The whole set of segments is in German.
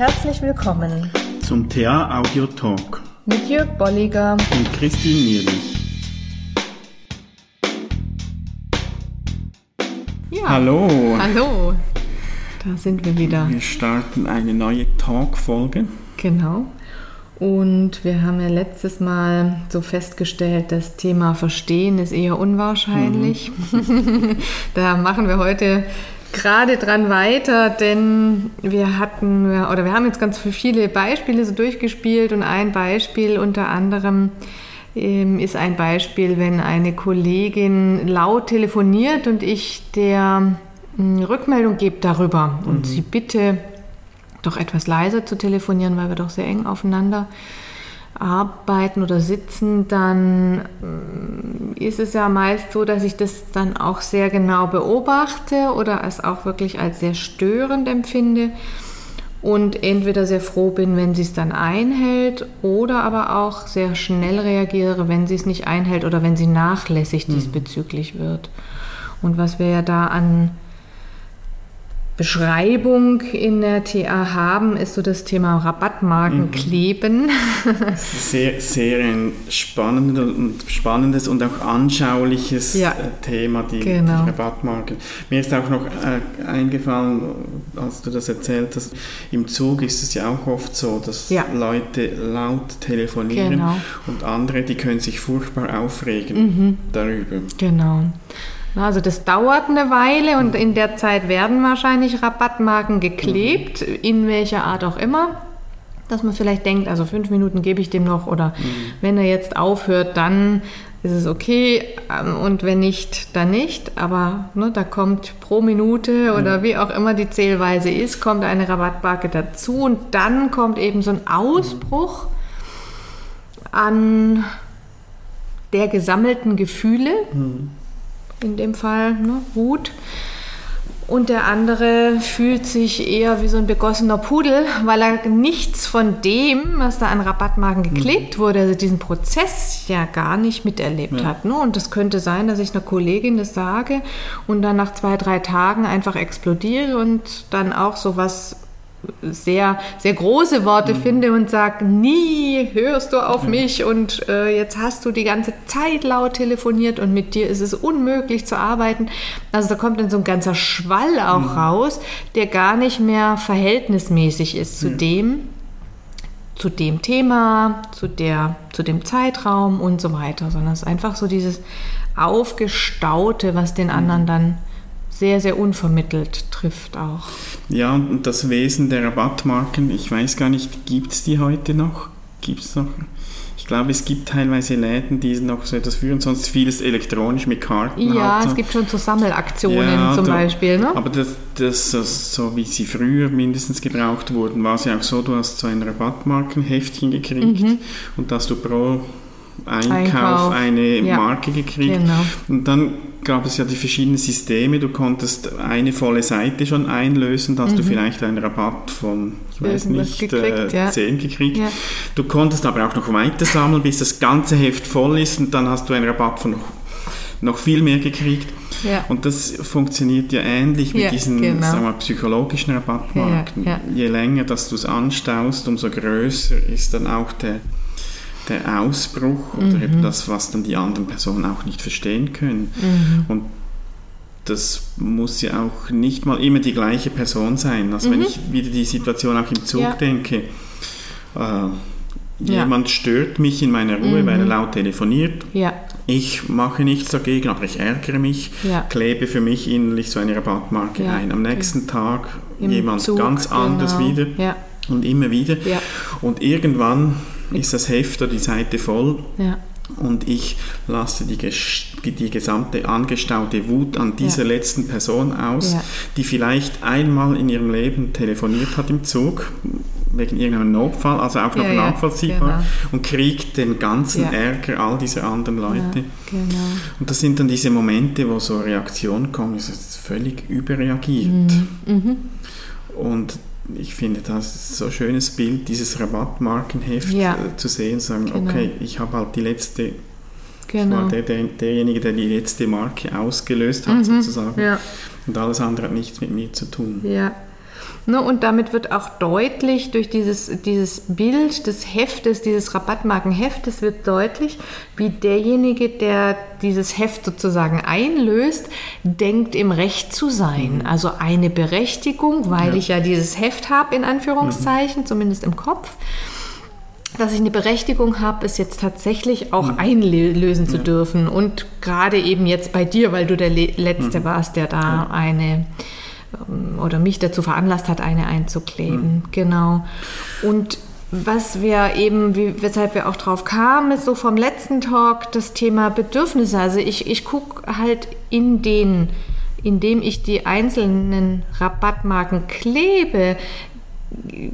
Herzlich willkommen zum TA Audio Talk mit Jörg Bolliger und Christine Nierlich. Ja. Hallo. Hallo. Da sind wir wieder. Wir starten eine neue Talk-Folge. Genau. Und wir haben ja letztes Mal so festgestellt, das Thema Verstehen ist eher unwahrscheinlich. Mhm. da machen wir heute gerade dran weiter, denn wir hatten, oder wir haben jetzt ganz viele Beispiele so durchgespielt und ein Beispiel unter anderem ähm, ist ein Beispiel, wenn eine Kollegin laut telefoniert und ich der hm, Rückmeldung gebe darüber und mhm. sie bitte doch etwas leiser zu telefonieren, weil wir doch sehr eng aufeinander arbeiten oder sitzen, dann mm, ist es ja meist so, dass ich das dann auch sehr genau beobachte oder es auch wirklich als sehr störend empfinde und entweder sehr froh bin, wenn sie es dann einhält oder aber auch sehr schnell reagiere, wenn sie es nicht einhält oder wenn sie nachlässig mhm. diesbezüglich wird. Und was wir ja da an Beschreibung in der TA haben, ist so das Thema Rabattmarken mhm. kleben. sehr, sehr ein spannendes und, spannendes und auch anschauliches ja. Äh, Thema, die, genau. die, Rabattmarken. Mir ist auch noch äh, eingefallen, als du das erzählt hast, im Zug ist es ja auch oft so, dass ja. Leute laut telefonieren genau. und andere, die können sich furchtbar aufregen mhm. darüber. Genau. Also das dauert eine Weile und in der Zeit werden wahrscheinlich Rabattmarken geklebt, mhm. in welcher Art auch immer. Dass man vielleicht denkt, also fünf Minuten gebe ich dem noch oder mhm. wenn er jetzt aufhört, dann ist es okay ähm, und wenn nicht, dann nicht. Aber ne, da kommt pro Minute oder mhm. wie auch immer die Zählweise ist, kommt eine Rabattmarke dazu und dann kommt eben so ein Ausbruch an der gesammelten Gefühle. Mhm in dem Fall ne, Wut. Und der andere fühlt sich eher wie so ein begossener Pudel, weil er nichts von dem, was da an Rabattmarken geklebt mhm. wurde, also diesen Prozess ja gar nicht miterlebt ja. hat. Ne? Und es könnte sein, dass ich einer Kollegin das sage und dann nach zwei, drei Tagen einfach explodiere und dann auch sowas sehr, sehr große Worte mhm. finde und sage, nie hörst du auf mhm. mich und äh, jetzt hast du die ganze Zeit laut telefoniert und mit dir ist es unmöglich zu arbeiten. Also da kommt dann so ein ganzer Schwall auch mhm. raus, der gar nicht mehr verhältnismäßig ist zu dem, zu dem Thema, zu, der, zu dem Zeitraum und so weiter, sondern es ist einfach so dieses Aufgestaute, was den anderen dann sehr, sehr unvermittelt trifft auch. Ja, und das Wesen der Rabattmarken, ich weiß gar nicht, gibt es die heute noch? Gibt es noch? Ich glaube, es gibt teilweise Läden, die noch so etwas führen, sonst vieles elektronisch mit Karten. Ja, halt. es gibt schon so Sammelaktionen ja, zum da, Beispiel. Ne? Aber das, das, das, so wie sie früher mindestens gebraucht wurden, war es ja auch so, du hast so ein Rabattmarkenheftchen gekriegt mhm. und dass du pro Einkauf, Einkauf. eine ja. Marke gekriegt. Genau. Und dann gab es ja die verschiedenen Systeme. Du konntest eine volle Seite schon einlösen, da hast mhm. du vielleicht einen Rabatt von, ich weiß Irgendwas nicht, gekriegt, äh, ja. 10 gekriegt. Ja. Du konntest aber auch noch weiter sammeln, bis das ganze Heft voll ist und dann hast du einen Rabatt von noch, noch viel mehr gekriegt. Ja. Und das funktioniert ja ähnlich mit diesen genau. sagen wir, psychologischen Rabattmarken. Je länger, dass du es anstaust, umso größer ist dann auch der der Ausbruch oder mhm. eben das, was dann die anderen Personen auch nicht verstehen können. Mhm. Und das muss ja auch nicht mal immer die gleiche Person sein. Also mhm. wenn ich wieder die Situation auch im Zug ja. denke, äh, jemand ja. stört mich in meiner Ruhe, weil er mhm. laut telefoniert. Ja. Ich mache nichts dagegen, aber ich ärgere mich, ja. klebe für mich innerlich so eine Rabattmarke ein. Am nächsten Tag Im jemand Zug, ganz anders genau. wieder und immer wieder. Und irgendwann ist das Heft oder die Seite voll. Ja. Und ich lasse die, die gesamte angestaute Wut an dieser ja. letzten Person aus, ja. die vielleicht einmal in ihrem Leben telefoniert hat im Zug, wegen irgendeinem Notfall, also auch noch ja, nachvollziehbar, genau. und kriegt den ganzen Ärger all dieser anderen Leute. Genau. Und das sind dann diese Momente, wo so Reaktionen kommen, es ist völlig überreagiert. Mhm. Mhm. Und ich finde das so ein schönes Bild, dieses Rabattmarkenheft ja. äh, zu sehen, sagen, genau. okay, ich habe halt die letzte, genau. der, der, derjenige, der die letzte Marke ausgelöst hat, mhm. sozusagen. Ja. Und alles andere hat nichts mit mir zu tun. Ja. Ne, und damit wird auch deutlich durch dieses, dieses Bild des Heftes, dieses Rabattmarkenheftes, wird deutlich, wie derjenige, der dieses Heft sozusagen einlöst, denkt, im Recht zu sein. Mhm. Also eine Berechtigung, weil ja. ich ja dieses Heft habe, in Anführungszeichen, mhm. zumindest im Kopf dass ich eine Berechtigung habe, es jetzt tatsächlich auch mhm. einlösen zu ja. dürfen. Und gerade eben jetzt bei dir, weil du der Letzte mhm. warst, der da ja. eine oder mich dazu veranlasst hat, eine einzukleben. Mhm. Genau. Und was wir eben, wie, weshalb wir auch drauf kamen, ist so vom letzten Talk das Thema Bedürfnisse. Also ich, ich gucke halt in den, indem ich die einzelnen Rabattmarken klebe,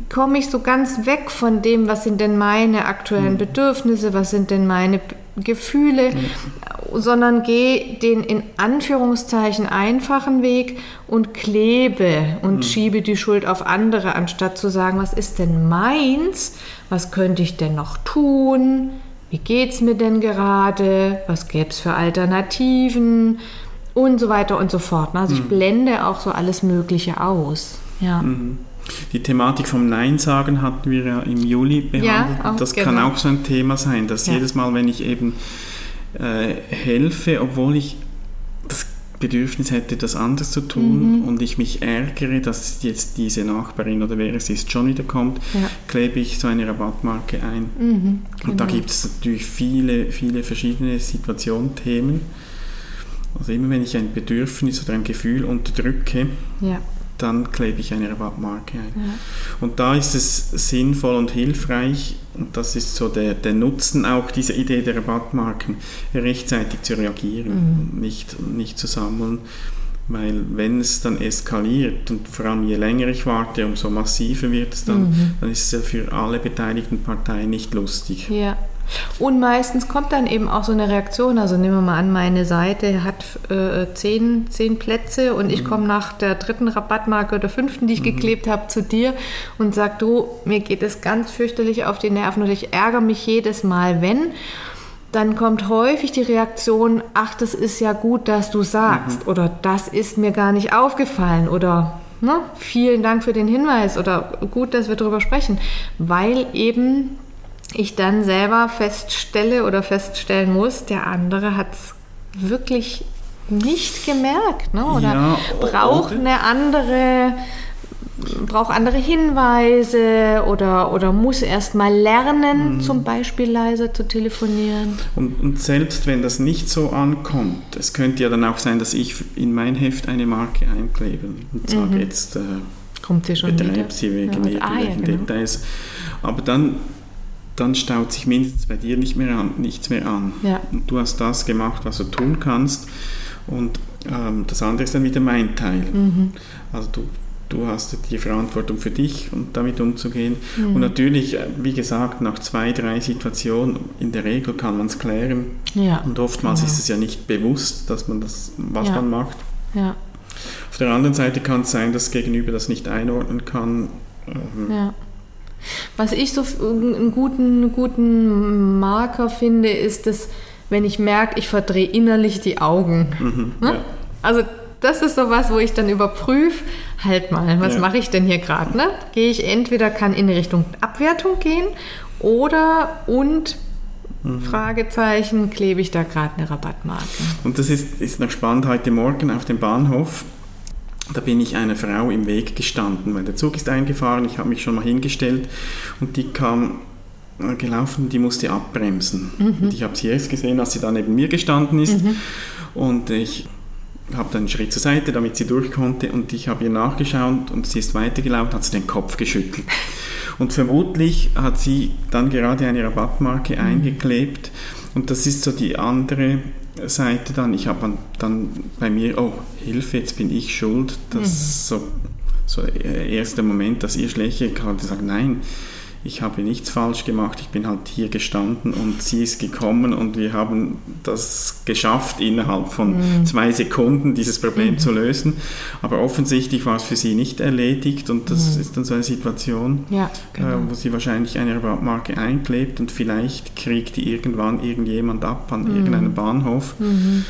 komme ich so ganz weg von dem, was sind denn meine aktuellen mhm. Bedürfnisse, was sind denn meine Gefühle. Sondern gehe den in Anführungszeichen einfachen Weg und klebe und mhm. schiebe die Schuld auf andere, anstatt zu sagen, was ist denn meins, was könnte ich denn noch tun, wie geht es mir denn gerade, was gäbe es für Alternativen und so weiter und so fort. Also ich mhm. blende auch so alles Mögliche aus. Ja. Mhm. Die Thematik vom Nein sagen hatten wir ja im Juli behandelt. Ja, das genau. kann auch so ein Thema sein, dass ja. jedes Mal, wenn ich eben äh, helfe, obwohl ich das Bedürfnis hätte, das anders zu tun mhm. und ich mich ärgere, dass jetzt diese Nachbarin oder wer es ist schon wieder kommt, ja. klebe ich so eine Rabattmarke ein. Mhm, genau. Und da genau. gibt es natürlich viele, viele verschiedene Situationen, Themen. Also immer wenn ich ein Bedürfnis oder ein Gefühl unterdrücke, ja dann klebe ich eine Rabattmarke ein. Ja. Und da ist es sinnvoll und hilfreich, und das ist so der, der Nutzen auch dieser Idee der Rabattmarken, rechtzeitig zu reagieren, mhm. nicht, nicht zu sammeln. Weil wenn es dann eskaliert und vor allem je länger ich warte, umso massiver wird es dann, mhm. dann ist es ja für alle beteiligten Parteien nicht lustig. Ja. Und meistens kommt dann eben auch so eine Reaktion. Also nehmen wir mal an, meine Seite hat äh, zehn, zehn Plätze und ich mhm. komme nach der dritten Rabattmarke oder fünften, die ich mhm. geklebt habe, zu dir und sag du, mir geht es ganz fürchterlich auf die Nerven und ich ärgere mich jedes Mal, wenn. Dann kommt häufig die Reaktion, ach, das ist ja gut, dass du sagst mhm. oder das ist mir gar nicht aufgefallen oder ne, vielen Dank für den Hinweis oder gut, dass wir darüber sprechen, weil eben ich dann selber feststelle oder feststellen muss, der andere hat es wirklich nicht gemerkt ne? oder ja, braucht eine andere braucht andere Hinweise oder, oder muss erst mal lernen, mhm. zum Beispiel leiser zu telefonieren. Und, und, selbst wenn das nicht so ankommt, es könnte ja dann auch sein, dass ich in mein Heft eine Marke einklebe und sage mhm. jetzt, äh, Kommt sie schon betreib sie wegen ja, irgendwelchen ah, ja, genau. Details. Aber dann dann staut sich mindestens bei dir nicht mehr an, nichts mehr an. Ja. Und du hast das gemacht, was du tun kannst. Und ähm, das andere ist dann wieder mein Teil. Mhm. Also du, du hast die Verantwortung für dich und damit umzugehen. Mhm. Und natürlich, äh, wie gesagt, nach zwei, drei Situationen, in der Regel kann man es klären. Ja. Und oftmals genau. ist es ja nicht bewusst, dass man das, was ja. man macht. Ja. Auf der anderen Seite kann es sein, dass Gegenüber das nicht einordnen kann. Ähm, ja. Was ich so einen guten, guten Marker finde, ist, dass wenn ich merke, ich verdrehe innerlich die Augen. Mhm, ne? ja. Also das ist so was, wo ich dann überprüfe, halt mal, was ja. mache ich denn hier gerade? Ne? Gehe ich entweder kann in Richtung Abwertung gehen oder und mhm. Fragezeichen, klebe ich da gerade eine Rabattmarke. Und das ist, ist noch spannend, heute Morgen auf dem Bahnhof da bin ich einer Frau im Weg gestanden, weil der Zug ist eingefahren, ich habe mich schon mal hingestellt und die kam äh, gelaufen, die musste abbremsen. Mhm. Und ich habe sie erst gesehen, als sie da neben mir gestanden ist mhm. und ich habe dann einen Schritt zur Seite, damit sie durch konnte und ich habe ihr nachgeschaut und sie ist weitergelaufen, hat sie den Kopf geschüttelt. Und vermutlich hat sie dann gerade eine Rabattmarke mhm. eingeklebt und das ist so die andere Seite dann, ich habe dann bei mir, oh, Hilfe, jetzt bin ich schuld, das mhm. so, so der erste Moment, dass ihr schlecht kann, sagt, nein, ich habe nichts falsch gemacht, ich bin halt hier gestanden und sie ist gekommen und wir haben das geschafft, innerhalb von mhm. zwei Sekunden dieses Problem mhm. zu lösen. Aber offensichtlich war es für sie nicht erledigt und das mhm. ist dann so eine Situation, ja, genau. äh, wo sie wahrscheinlich eine Marke einklebt und vielleicht kriegt die irgendwann irgendjemand ab an mhm. irgendeinem Bahnhof. Mhm.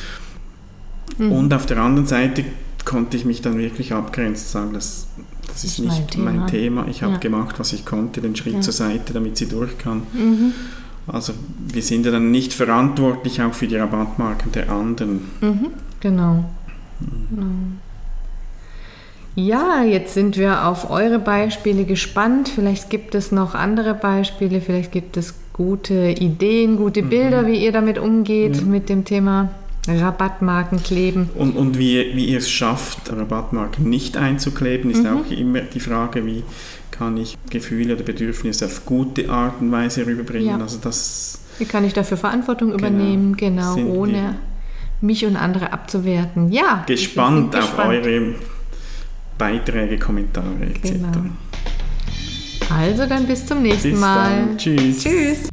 Mhm. Und auf der anderen Seite konnte ich mich dann wirklich abgrenzen, sagen, das das ist, nicht mein Thema. mein Thema. Ich habe ja. gemacht, was ich konnte, den Schritt ja. zur Seite, damit sie durch kann. Mhm. Also wir sind ja dann nicht verantwortlich auch für die Rabattmarken der anderen. Mhm. Genau. Mhm. genau. Ja, jetzt sind wir auf eure Beispiele gespannt. Vielleicht gibt es noch andere Beispiele, vielleicht gibt es gute Ideen, gute mhm. Bilder, wie ihr damit umgeht, mit dem Thema Rabattmarken kleben. Und, und wie, wie ihr es schafft, Rabattmarken nicht einzukleben, ist mhm. auch immer die Frage, wie kann ich Gefühle oder Bedürfnisse auf gute Art und Weise rüberbringen. Ja. Also das, wie kann ich dafür Verantwortung genau, übernehmen, genau, ohne mich und andere abzuwerten. Ja. Gespannt auf gespannt. eure Beiträge, Kommentare etc. Genau. Also dann bis zum nächsten bis Mal. Dann. Tschüss. Tschüss.